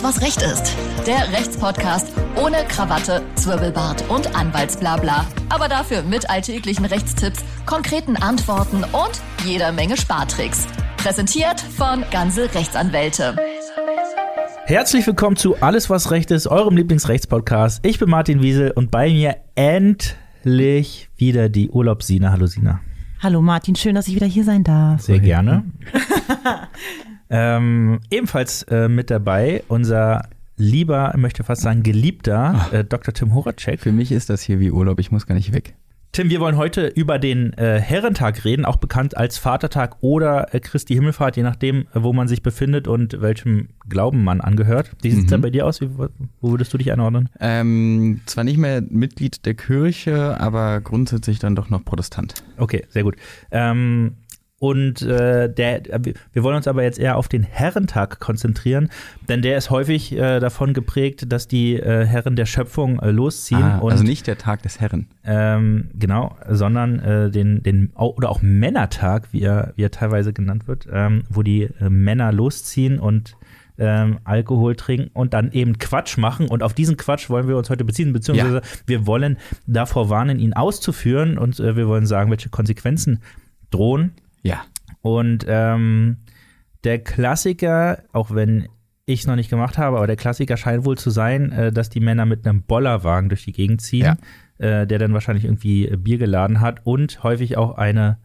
Alles, was Recht ist. Der Rechtspodcast ohne Krawatte, Zwirbelbart und Anwaltsblabla. Aber dafür mit alltäglichen Rechtstipps, konkreten Antworten und jeder Menge Spartricks. Präsentiert von Ganze Rechtsanwälte. Herzlich willkommen zu Alles, was Recht ist, eurem Lieblingsrechtspodcast. Ich bin Martin Wiesel und bei mir endlich wieder die Urlaubsina. Hallo Sina. Hallo Martin, schön, dass ich wieder hier sein darf. Sehr gerne. ähm, ebenfalls äh, mit dabei unser lieber, möchte fast sagen geliebter äh, Dr. Tim Horacek. Für mich ist das hier wie Urlaub, ich muss gar nicht weg. Tim, wir wollen heute über den äh, Herrentag reden, auch bekannt als Vatertag oder äh, Christi Himmelfahrt, je nachdem, äh, wo man sich befindet und welchem Glauben man angehört. Wie sieht es Mhm. da bei dir aus? Wie, wo würdest du dich einordnen? Ähm, zwar nicht mehr Mitglied der Kirche, aber grundsätzlich dann doch noch Protestant. Okay, sehr gut. Ähm, und äh, der, wir wollen uns aber jetzt eher auf den Herrentag konzentrieren, denn der ist häufig äh, davon geprägt, dass die äh, Herren der Schöpfung äh, losziehen Ah, und also nicht der Tag des Herren. ähm, genau, sondern äh, den, den oder auch Männertag, wie er, wie er teilweise genannt wird, ähm, wo die äh, Männer losziehen und ähm, Alkohol trinken und dann eben Quatsch machen. Und auf diesen Quatsch wollen wir uns heute beziehen, beziehungsweise wir wollen davor warnen, ihn auszuführen und äh, wir wollen sagen, welche Konsequenzen drohen. Ja. Und ähm, der Klassiker, auch wenn ich es noch nicht gemacht habe, aber der Klassiker scheint wohl zu sein, äh, dass die Männer mit einem Bollerwagen durch die Gegend ziehen, äh, der dann wahrscheinlich irgendwie äh, Bier geladen hat und häufig auch eine,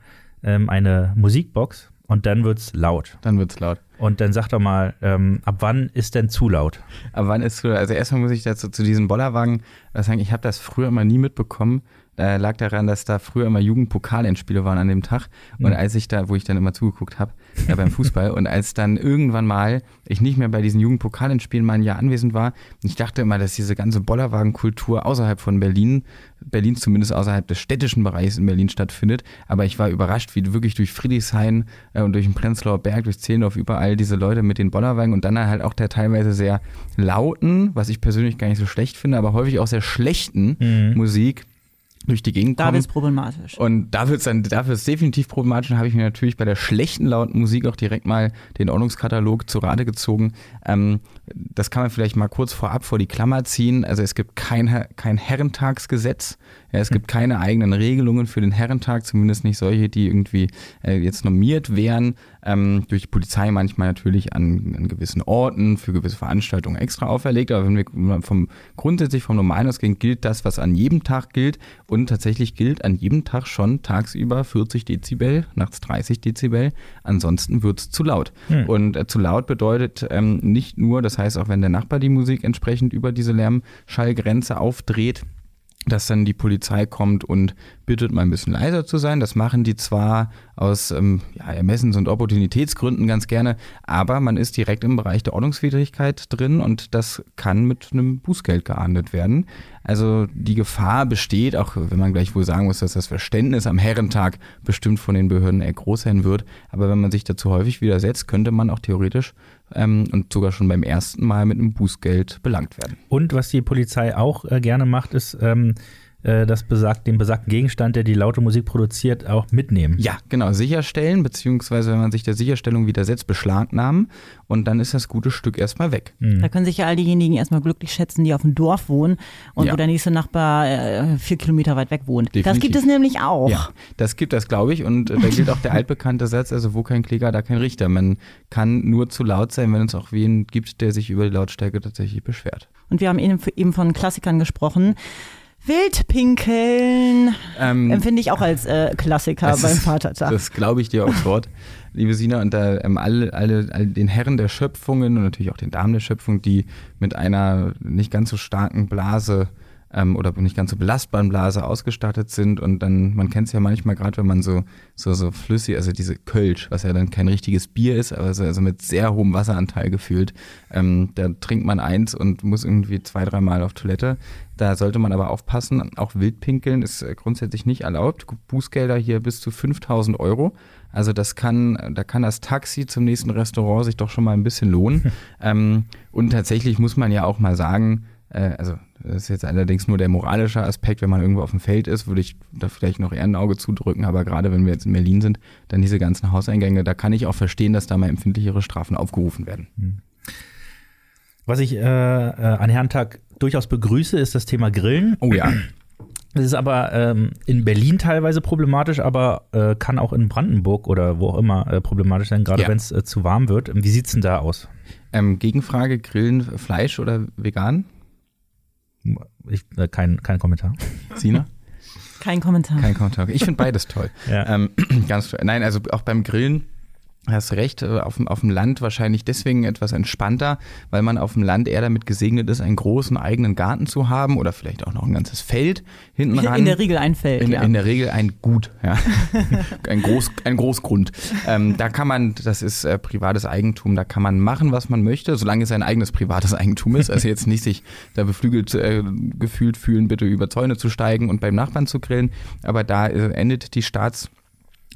ähm, eine Musikbox. Und dann wird's laut. Dann wird's laut. Und dann sag doch mal, ähm, ab wann ist denn zu laut? Aber wann ist so, also erstmal muss ich dazu zu diesem Bollerwagen äh, sagen, ich habe das früher immer nie mitbekommen. Da lag daran, dass da früher immer Jugendpokalendspiele waren an dem Tag. Und Mhm. als ich da, wo ich dann immer zugeguckt habe, äh, beim Fußball, und als dann irgendwann mal ich nicht mehr bei diesen Jugendpokalendspielen mal ein Jahr anwesend war, ich dachte immer, dass diese ganze Bollerwagenkultur außerhalb von Berlin, Berlin zumindest außerhalb des städtischen Bereichs in Berlin stattfindet. Aber ich war überrascht, wie wirklich durch Friedrichshain äh, und durch den Prenzlauer Berg, durch Zehlendorf, überall diese Leute mit den Bollerwagen und dann halt auch der teilweise sehr lauten, was ich persönlich gar nicht so schlecht finde, aber häufig auch sehr schlechten Mhm. Musik durch die Gegend Da kommen. wird es problematisch. Und da wird's dann, dafür ist es definitiv problematisch. Dann habe ich mir natürlich bei der schlechten lauten Musik auch direkt mal den Ordnungskatalog zu Rate gezogen. Ähm, das kann man vielleicht mal kurz vorab vor die Klammer ziehen. Also es gibt kein, kein Herrentagsgesetz. Ja, es gibt keine eigenen Regelungen für den Herrentag, zumindest nicht solche, die irgendwie äh, jetzt normiert wären. Ähm, durch die Polizei manchmal natürlich an, an gewissen Orten für gewisse Veranstaltungen extra auferlegt. Aber wenn wir vom grundsätzlich vom Normalen ausgehen, gilt das, was an jedem Tag gilt. Und tatsächlich gilt an jedem Tag schon tagsüber 40 Dezibel, nachts 30 Dezibel. Ansonsten wird's zu laut. Hm. Und äh, zu laut bedeutet ähm, nicht nur, das heißt auch, wenn der Nachbar die Musik entsprechend über diese Lärmschallgrenze aufdreht, dass dann die Polizei kommt und bittet, mal ein bisschen leiser zu sein. Das machen die zwar aus ähm, ja, Ermessens- und Opportunitätsgründen ganz gerne, aber man ist direkt im Bereich der Ordnungswidrigkeit drin und das kann mit einem Bußgeld geahndet werden. Also die Gefahr besteht, auch wenn man gleich wohl sagen muss, dass das Verständnis am Herrentag bestimmt von den Behörden eher groß sein wird. Aber wenn man sich dazu häufig widersetzt, könnte man auch theoretisch ähm, und sogar schon beim ersten Mal mit einem Bußgeld belangt werden. Und was die Polizei auch äh, gerne macht, ist ähm, äh, das besagt, den besagten Gegenstand, der die laute Musik produziert, auch mitnehmen. Ja, genau, sicherstellen, beziehungsweise wenn man sich der Sicherstellung widersetzt, beschlagnahmen und dann ist das gute Stück erstmal weg. Mhm. Da können sich ja all diejenigen erstmal glücklich schätzen, die auf dem Dorf wohnen und Ja. wo der nächste Nachbar äh, vier Kilometer weit weg wohnt. Das Definitiv. gibt es nämlich auch. Ja, das gibt das, glaube ich, und äh, da gilt auch der altbekannte Satz, also wo kein Kläger, da kein Richter. Man kann nur zu laut sein, wenn es auch wen gibt, der sich über die Lautstärke tatsächlich beschwert. Und wir haben eben, eben von Klassikern gesprochen. Wildpinkeln Ähm, empfinde ich auch als äh, Klassiker beim ist- Vatertag. Das glaube ich dir aufs Wort, liebe Sina. Und da ähm, alle, alle, alle den Herren der Schöpfungen und natürlich auch den Damen der Schöpfung, die mit einer nicht ganz so starken Blase ähm, oder nicht ganz so belastbaren Blase ausgestattet sind. Und dann, man kennt es ja manchmal gerade, wenn man so, so, so flüssig, also diese Kölsch, was ja dann kein richtiges Bier ist, aber so, also mit sehr hohem Wasseranteil gefühlt, ähm, da trinkt man eins und muss irgendwie zwei, dreimal auf Toilette. Da sollte man aber aufpassen, auch Wildpinkeln ist äh, grundsätzlich nicht erlaubt. Bußgelder hier bis zu 5000 Euro. Also das kann, da kann das Taxi zum nächsten Restaurant sich doch schon mal ein bisschen lohnen. ähm, und tatsächlich muss man ja auch mal sagen, also das ist jetzt allerdings nur der moralische Aspekt, wenn man irgendwo auf dem Feld ist, würde ich da vielleicht noch eher ein Auge zudrücken, aber gerade wenn wir jetzt in Berlin sind, dann diese ganzen Hauseingänge, da kann ich auch verstehen, dass da mal empfindlichere Strafen aufgerufen werden. Was ich äh, äh, an Herrentag durchaus begrüße, ist das Thema Grillen. Oh ja. Das ist aber ähm, in Berlin teilweise problematisch, aber äh, kann auch in Brandenburg oder wo auch immer äh, problematisch sein, gerade Ja. wenn es äh, zu warm wird. Wie sieht's denn da aus? Ähm, Gegenfrage: Grillen Fleisch oder vegan? Ich, äh, kein, kein Kommentar. Sina? Kein Kommentar. Kein Kommentar. Ich finde beides toll. Ja. Ähm, ganz toll. Nein, also auch beim Grillen. Hast recht, äh, auf dem, auf dem Land wahrscheinlich deswegen etwas entspannter, weil man auf dem Land eher damit gesegnet ist, einen großen eigenen Garten zu haben oder vielleicht auch noch ein ganzes Feld hinten ran. In der Regel ein Feld, In, ja. in der Regel ein Gut, ja. ein, Groß, ein Großgrund. Ähm, da kann man, das ist äh, privates Eigentum, da kann man machen, was man möchte, solange es sein eigenes privates Eigentum ist. Also jetzt nicht sich da beflügelt äh, gefühlt fühlen, bitte über Zäune zu steigen und beim Nachbarn zu grillen. Aber da äh, endet die Staats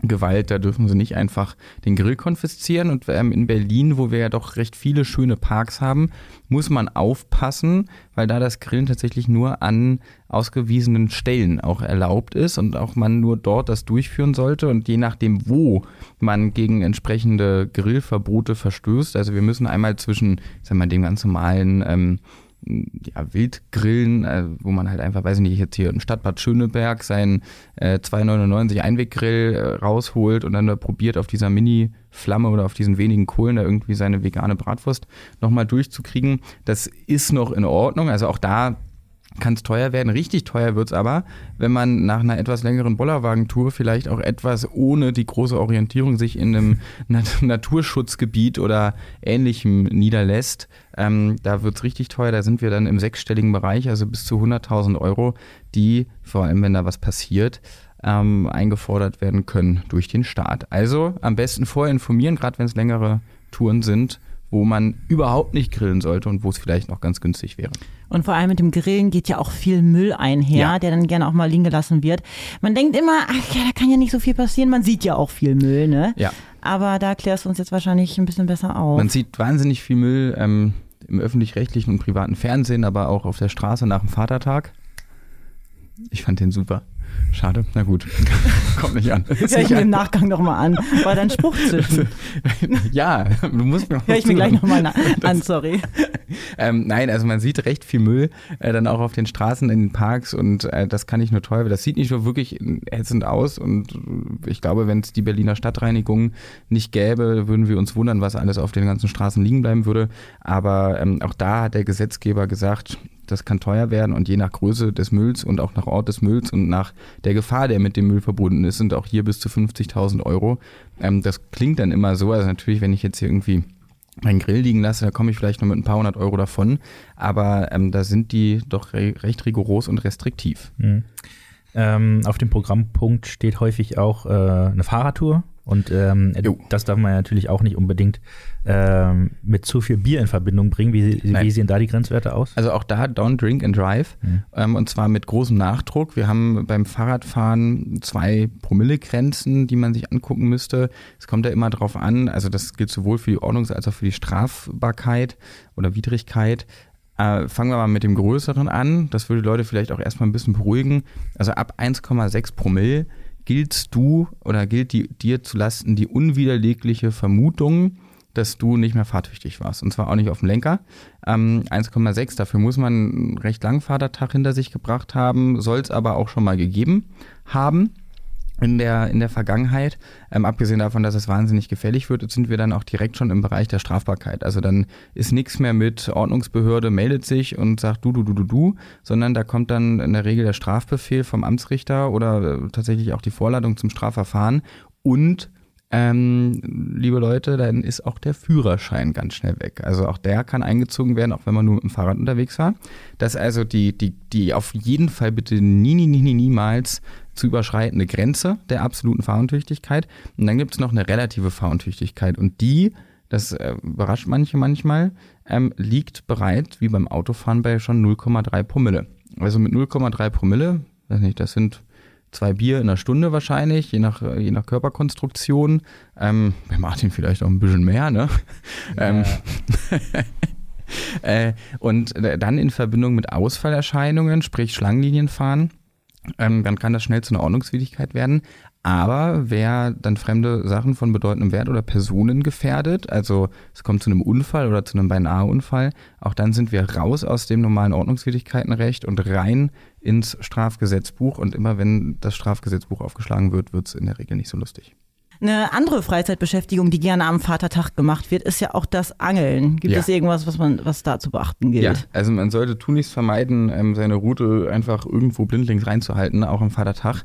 Gewalt, da dürfen sie nicht einfach den Grill konfiszieren. Und ähm, in Berlin, wo wir ja doch recht viele schöne Parks haben, muss man aufpassen, weil da das Grillen tatsächlich nur an ausgewiesenen Stellen auch erlaubt ist und auch man nur dort das durchführen sollte. Und je nachdem, wo man gegen entsprechende Grillverbote verstößt, also wir müssen einmal zwischen, sagen wir mal, dem ganz normalen ähm, ja, Wildgrillen, äh, wo man halt einfach, weiß ich nicht, jetzt hier in Stadtbad Schöneberg seinen äh, 2,99 Einweggrill äh, rausholt und dann da probiert auf dieser Mini-Flamme oder auf diesen wenigen Kohlen da irgendwie seine vegane Bratwurst nochmal durchzukriegen. Das ist noch in Ordnung. Also auch da kann es teuer werden. Richtig teuer wird es aber, wenn man nach einer etwas längeren Bollerwagentour vielleicht auch etwas ohne die große Orientierung sich in einem Nat Naturschutzgebiet oder ähnlichem niederlässt. Ähm, da wird es richtig teuer. Da sind wir dann im sechsstelligen Bereich, also bis zu 100.000 Euro, die, vor allem wenn da was passiert, ähm, eingefordert werden können durch den Staat. Also am besten vorher informieren, gerade wenn es längere Touren sind, wo man überhaupt nicht grillen sollte und wo es vielleicht noch ganz günstig wäre. Und vor allem mit dem Grillen geht ja auch viel Müll einher, Ja. der dann gerne auch mal liegen gelassen wird. Man denkt immer, ach ja, da kann ja nicht so viel passieren. Man sieht ja auch viel Müll, ne? Ja. Aber da klärst du uns jetzt wahrscheinlich ein bisschen besser auf. Man sieht wahnsinnig viel Müll ähm, im öffentlich-rechtlichen und privaten Fernsehen, aber auch auf der Straße nach dem Vatertag. Ich fand den super. Schade, na gut. Kommt nicht an. Hör ich mir im an. Nachgang nochmal an. War dein Spruch zwischen. ja, du musst mir Hör ich mir gleich nochmal an, sorry. Ähm, nein, also man sieht recht viel Müll äh, dann auch auf den Straßen, in den Parks und äh, das kann nicht nur toll, das sieht nicht nur wirklich ätzend aus und ich glaube, wenn es die Berliner Stadtreinigung nicht gäbe, würden wir uns wundern, was alles auf den ganzen Straßen liegen bleiben würde. Aber ähm, auch da hat der Gesetzgeber gesagt, das kann teuer werden und je nach Größe des Mülls und auch nach Ort des Mülls und nach der Gefahr, der mit dem Müll verbunden ist, sind auch hier bis zu 50.000 Euro. Ähm, das klingt dann immer so, also natürlich, wenn ich jetzt hier irgendwie einen Grill liegen lasse, da komme ich vielleicht nur mit ein paar hundert Euro davon, aber ähm, da sind die doch re recht rigoros und restriktiv. Mhm. Ähm, auf dem Programmpunkt steht häufig auch äh, eine Fahrradtour. Und ähm, Jo. das darf man ja natürlich auch nicht unbedingt ähm, mit zu viel Bier in Verbindung bringen. Wie, wie sehen da die Grenzwerte aus? Also auch da Don't Drink and Drive Mhm. ähm, und zwar mit großem Nachdruck. Wir haben beim Fahrradfahren zwei Promillegrenzen, die man sich angucken müsste. Es kommt ja immer drauf an, also das gilt sowohl für die Ordnungs- als auch für die Strafbarkeit oder Widrigkeit. Äh, fangen wir mal mit dem Größeren an. Das würde die Leute vielleicht auch erstmal ein bisschen beruhigen. Also ab 1,6 Promille giltst du oder gilt die, dir zulasten die unwiderlegliche Vermutung, dass du nicht mehr fahrtüchtig warst. Und zwar auch nicht auf dem Lenker. Ähm, 1,6, dafür muss man einen recht langen Vatertag hinter sich gebracht haben, soll es aber auch schon mal gegeben haben in der, in der Vergangenheit. Ähm, abgesehen davon, dass es wahnsinnig gefährlich wird, sind wir dann auch direkt schon im Bereich der Strafbarkeit. Also dann ist nichts mehr mit Ordnungsbehörde meldet sich und sagt du, du, du, du, du, sondern da kommt dann in der Regel der Strafbefehl vom Amtsrichter oder äh, tatsächlich auch die Vorladung zum Strafverfahren und ähm, liebe Leute, dann ist auch der Führerschein ganz schnell weg. Also auch der kann eingezogen werden, auch wenn man nur mit dem Fahrrad unterwegs war. Das also die, die, die auf jeden Fall bitte nie, nie, nie, niemals zu überschreitende Grenze der absoluten Fahruntüchtigkeit. Und dann gibt es noch eine relative Fahruntüchtigkeit und die, das äh, überrascht manche manchmal, ähm, liegt bereit, wie beim Autofahren, bei schon 0,3 Promille. Also mit 0,3 Promille, weiß nicht, das sind zwei Bier in einer Stunde wahrscheinlich, je nach, je nach Körperkonstruktion. Ähm, bei Martin vielleicht auch ein bisschen mehr, ne? Ähm, äh, und äh, dann in Verbindung mit Ausfallerscheinungen, sprich Schlangenlinienfahren, ähm, dann kann das schnell zu einer Ordnungswidrigkeit werden. Aber wer dann fremde Sachen von bedeutendem Wert oder Personen gefährdet, also es kommt zu einem Unfall oder zu einem beinahe Unfall, auch dann sind wir raus aus dem normalen Ordnungswidrigkeitenrecht und rein ins Strafgesetzbuch. Und immer wenn das Strafgesetzbuch aufgeschlagen wird, wird es in der Regel nicht so lustig. Eine andere Freizeitbeschäftigung, die gerne am Vatertag gemacht wird, ist ja auch das Angeln. Gibt Ja. es irgendwas, was man, was da zu beachten gilt? Ja, also man sollte tunlichst vermeiden, ähm, seine Route einfach irgendwo blindlings reinzuhalten, auch am Vatertag,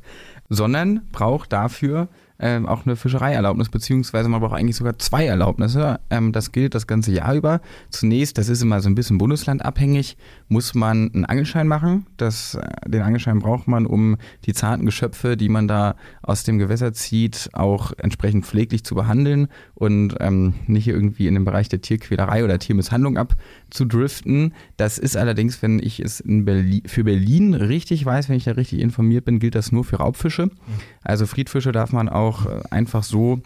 sondern braucht dafür ähm, auch eine Fischereierlaubnis, beziehungsweise man braucht eigentlich sogar zwei Erlaubnisse. Ähm, das gilt das ganze Jahr über. Zunächst, das ist immer so ein bisschen bundeslandabhängig, muss man einen Angelschein machen. Das, äh, den Angelschein braucht man, um die zarten Geschöpfe, die man da aus dem Gewässer zieht, auch entsprechend pfleglich zu behandeln und ähm, nicht irgendwie in den Bereich der Tierquälerei oder Tiermisshandlung abzudriften. Das ist allerdings, wenn ich es in Berlin, für Berlin richtig weiß, wenn ich da richtig informiert bin, gilt das nur für Raubfische. Also Friedfische darf man auch äh, einfach so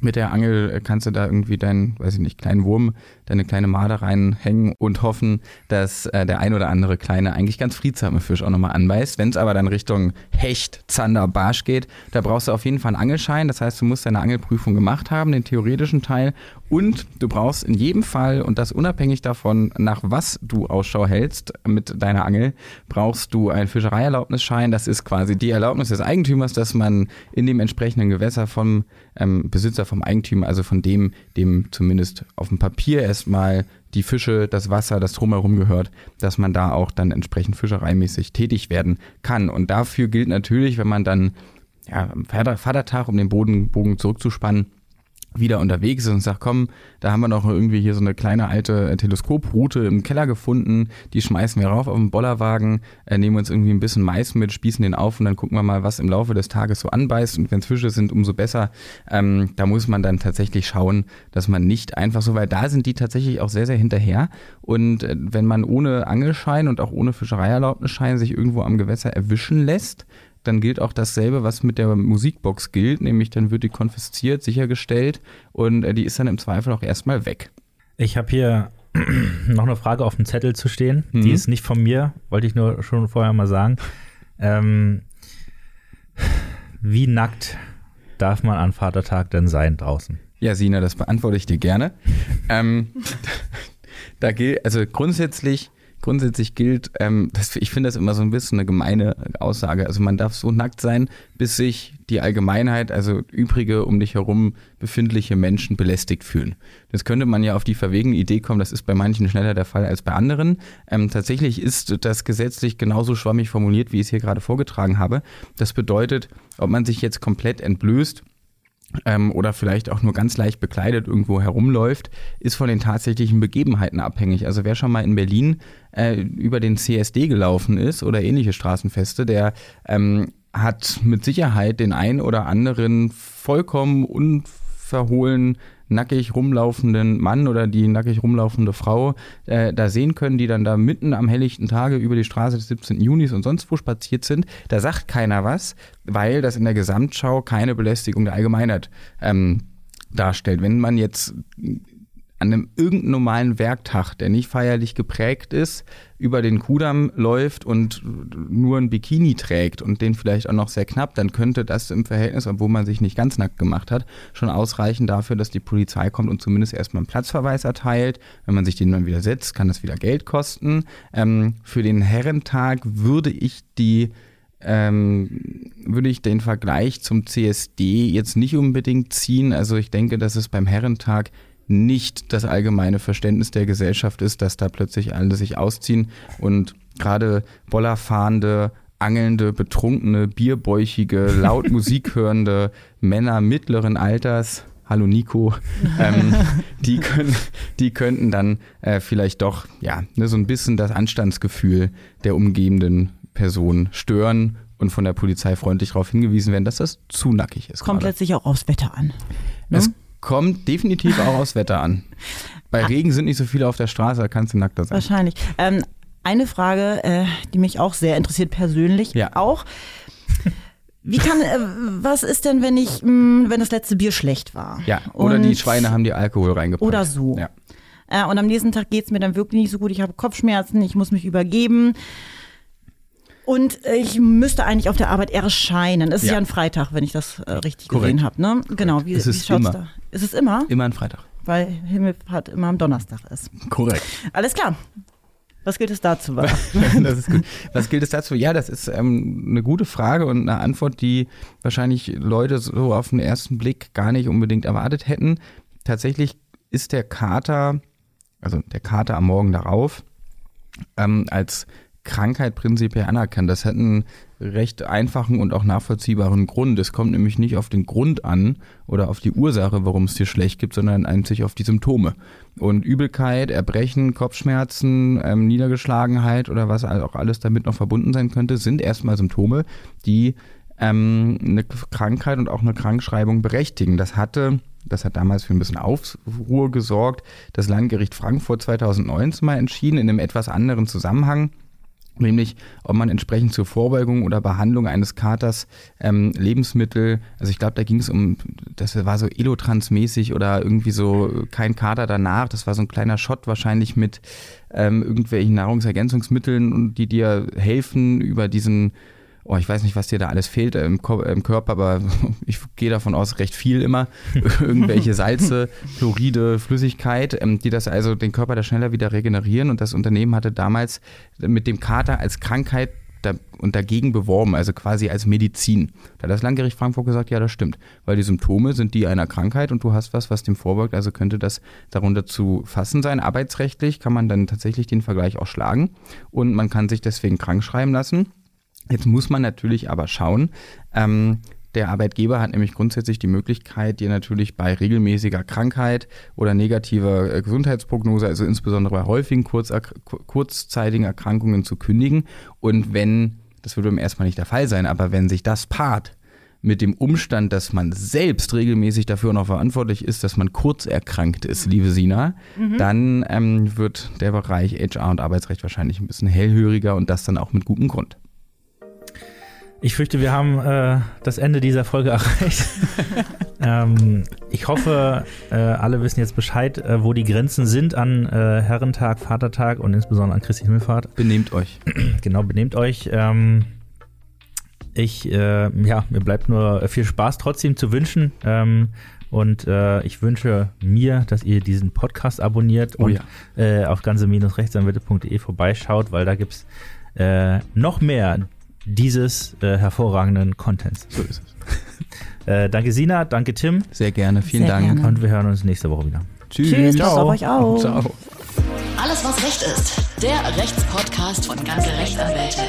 mit der Angel äh, kannst du da irgendwie deinen, weiß ich nicht, kleinen Wurm, deine kleine Made reinhängen und hoffen, dass äh, der ein oder andere kleine, eigentlich ganz friedsame Fisch auch nochmal anbeißt. Wenn es aber dann Richtung Hecht, Zander, Barsch geht, da brauchst du auf jeden Fall einen Angelschein. Das heißt, du musst deine Angelprüfung gemacht haben, den theoretischen Teil. Und du brauchst in jedem Fall, und das unabhängig davon, nach was du Ausschau hältst mit deiner Angel, brauchst du einen Fischereierlaubnisschein. Das ist quasi die Erlaubnis des Eigentümers, dass man in dem entsprechenden Gewässer vom ähm, Besitzer, vom Eigentümer, also von dem, dem zumindest auf dem Papier erstmal die Fische, das Wasser, das drumherum gehört, dass man da auch dann entsprechend fischereimäßig tätig werden kann. Und dafür gilt natürlich, wenn man dann ja, am Vater- Vatertag, um den Boden, Bogen zurückzuspannen, wieder unterwegs ist und sagt, komm, da haben wir noch irgendwie hier so eine kleine alte äh, Teleskoproute im Keller gefunden, die schmeißen wir rauf auf den Bollerwagen, äh, nehmen uns irgendwie ein bisschen Mais mit, spießen den auf und dann gucken wir mal, was im Laufe des Tages so anbeißt und wenn Fische sind, umso besser. Ähm, da muss man dann tatsächlich schauen, dass man nicht einfach so, weil da sind die tatsächlich auch sehr, sehr hinterher und äh, wenn man ohne Angelschein und auch ohne Fischereierlaubnisschein sich irgendwo am Gewässer erwischen lässt, dann gilt auch dasselbe, was mit der Musikbox gilt, nämlich dann wird die konfisziert, sichergestellt und äh, die ist dann im Zweifel auch erstmal weg. Ich habe hier noch eine Frage auf dem Zettel zu stehen. Mhm. Die ist nicht von mir, wollte ich nur schon vorher mal sagen. Ähm, wie nackt darf man an Vatertag denn sein draußen? Ja, Sina, das beantworte ich dir gerne. ähm, da gilt, also grundsätzlich, grundsätzlich gilt, ähm, das, ich finde das immer so ein bisschen eine gemeine Aussage. Also man darf so nackt sein, bis sich die Allgemeinheit, also übrige um dich herum befindliche Menschen belästigt fühlen. Das könnte man ja auf die verwegene Idee kommen, das ist bei manchen schneller der Fall als bei anderen. Ähm, tatsächlich ist das gesetzlich genauso schwammig formuliert, wie ich es hier gerade vorgetragen habe. Das bedeutet, ob man sich jetzt komplett entblößt, ähm, oder vielleicht auch nur ganz leicht bekleidet irgendwo herumläuft, ist von den tatsächlichen Begebenheiten abhängig. Also wer schon mal in Berlin äh, über den CSD gelaufen ist oder ähnliche Straßenfeste, der ähm, hat mit Sicherheit den ein oder anderen vollkommen unverhohlen nackig rumlaufenden Mann oder die nackig rumlaufende Frau äh, da sehen können, die dann da mitten am helllichten Tage über die Straße des 17. Junis und sonst wo spaziert sind. Da sagt keiner was, weil das in der Gesamtschau keine Belästigung der Allgemeinheit ähm, darstellt. Wenn man jetzt an einem irgendeinem normalen Werktag, der nicht feierlich geprägt ist, über den Kudamm läuft und nur ein Bikini trägt und den vielleicht auch noch sehr knapp, dann könnte das im Verhältnis, obwohl man sich nicht ganz nackt gemacht hat, schon ausreichen dafür, dass die Polizei kommt und zumindest erstmal einen Platzverweis erteilt. Wenn man sich den dann wieder setzt, kann das wieder Geld kosten. Ähm, für den Herrentag würde ich die ähm, würde ich den Vergleich zum CSD jetzt nicht unbedingt ziehen. Also ich denke, dass es beim Herrentag nicht das allgemeine Verständnis der Gesellschaft ist, dass da plötzlich alle sich ausziehen und gerade Bollerfahrende, angelnde, betrunkene, bierbäuchige, laut Musik hörende Männer mittleren Alters, hallo Nico, ähm, die, können, die könnten dann äh, vielleicht doch ja ne, so ein bisschen das Anstandsgefühl der umgebenden Person stören und von der Polizei freundlich darauf hingewiesen werden, dass das zu nackig ist. Kommt gerade. letztlich auch aufs Wetter an. Ne? Es kommt definitiv auch aufs Wetter an. Bei Regen sind nicht so viele auf der Straße, da kannst du nackter sein. Wahrscheinlich. Ähm, eine Frage, äh, die mich auch sehr interessiert persönlich Ja. auch. Wie kann, äh, was ist denn, wenn ich, mh, wenn das letzte Bier schlecht war? Ja, oder Und- die Schweine haben dir Alkohol reingepackt. Oder so. Ja. Äh, und am nächsten Tag geht's mir dann wirklich nicht so gut. Ich habe Kopfschmerzen, ich muss mich übergeben. Und ich müsste eigentlich auf der Arbeit erscheinen. Es ist Ja. ja, ein Freitag, wenn ich das äh, richtig Korrekt. gesehen habe. Ne? Genau, wie, Es wie ist schaut's immer. da? Ist es immer? Immer ein Freitag. Weil Himmelfahrt immer am Donnerstag ist. Korrekt. Alles klar. Was gilt es dazu? Was gilt es dazu? Ja, das ist ähm, eine gute Frage und eine Antwort, die wahrscheinlich Leute so auf den ersten Blick gar nicht unbedingt erwartet hätten. Tatsächlich ist der Kater, also der Kater am Morgen darauf, ähm, als Krankheit prinzipiell anerkannt. Das hat einen recht einfachen und auch nachvollziehbaren Grund. Es kommt nämlich nicht auf den Grund an oder auf die Ursache, warum es dir schlecht gibt, sondern einzig auf die Symptome. Und Übelkeit, Erbrechen, Kopfschmerzen, ähm, Niedergeschlagenheit oder was auch alles damit noch verbunden sein könnte, sind erstmal Symptome, die ähm, eine Krankheit und auch eine Krankschreibung berechtigen. Das hatte, das hat damals für ein bisschen Aufruhr gesorgt, das Landgericht Frankfurt 2019 mal entschieden, in einem etwas anderen Zusammenhang nämlich ob man entsprechend zur Vorbeugung oder Behandlung eines Katers ähm, Lebensmittel, also ich glaube, da ging es um, das war so Elotrans-mäßig oder irgendwie so kein Kater danach, das war so ein kleiner Shot wahrscheinlich mit ähm, irgendwelchen Nahrungsergänzungsmitteln, die dir helfen über diesen Oh, ich weiß nicht, was dir da alles fehlt im, Ko im Körper, aber ich gehe davon aus, recht viel immer. Irgendwelche Salze, Chloride, Flüssigkeit, ähm, die das also den Körper da schneller wieder regenerieren. Und das Unternehmen hatte damals mit dem Kater als Krankheit da, und dagegen beworben, also quasi als Medizin. Da hat das Landgericht Frankfurt gesagt, ja, das stimmt, weil die Symptome sind die einer Krankheit und du hast was, was dem vorbeugt, also könnte das darunter zu fassen sein. Arbeitsrechtlich kann man dann tatsächlich den Vergleich auch schlagen und man kann sich deswegen krank schreiben lassen. Jetzt muss man natürlich aber schauen, ähm, der Arbeitgeber hat nämlich grundsätzlich die Möglichkeit, dir natürlich bei regelmäßiger Krankheit oder negativer äh, Gesundheitsprognose, also insbesondere bei häufigen Kurzerk kurzzeitigen Erkrankungen zu kündigen. Und wenn, das würde im ersten Mal nicht der Fall sein, aber wenn sich das paart mit dem Umstand, dass man selbst regelmäßig dafür noch verantwortlich ist, dass man kurz erkrankt ist, liebe Sina, dann ähm, wird der Bereich HR und Arbeitsrecht wahrscheinlich ein bisschen hellhöriger und das dann auch mit gutem Grund. Ich fürchte, wir haben äh, das Ende dieser Folge erreicht. ähm, ich hoffe, äh, alle wissen jetzt Bescheid, äh, wo die Grenzen sind an äh, Herrentag, Vatertag und insbesondere an Christi Himmelfahrt. Benehmt euch. Genau, benehmt euch. Ähm, ich, äh, ja, mir bleibt nur viel Spaß trotzdem zu wünschen. Ähm, und äh, ich wünsche mir, dass ihr diesen Podcast abonniert Oh und ja. auf ganze-rechtsanwälte.de vorbeischaut, weil da gibt's äh, noch mehr dieses äh, hervorragenden Contents. So ist es. Äh, danke Sina, danke Tim Sehr gerne, vielen Sehr Dank. gerne. und wir hören uns nächste Woche wieder. Tschüss. Tschüss, passt auf euch auf. Ciao. Alles, was Recht ist. Der Rechtspodcast von ganze Rechtsanwälte.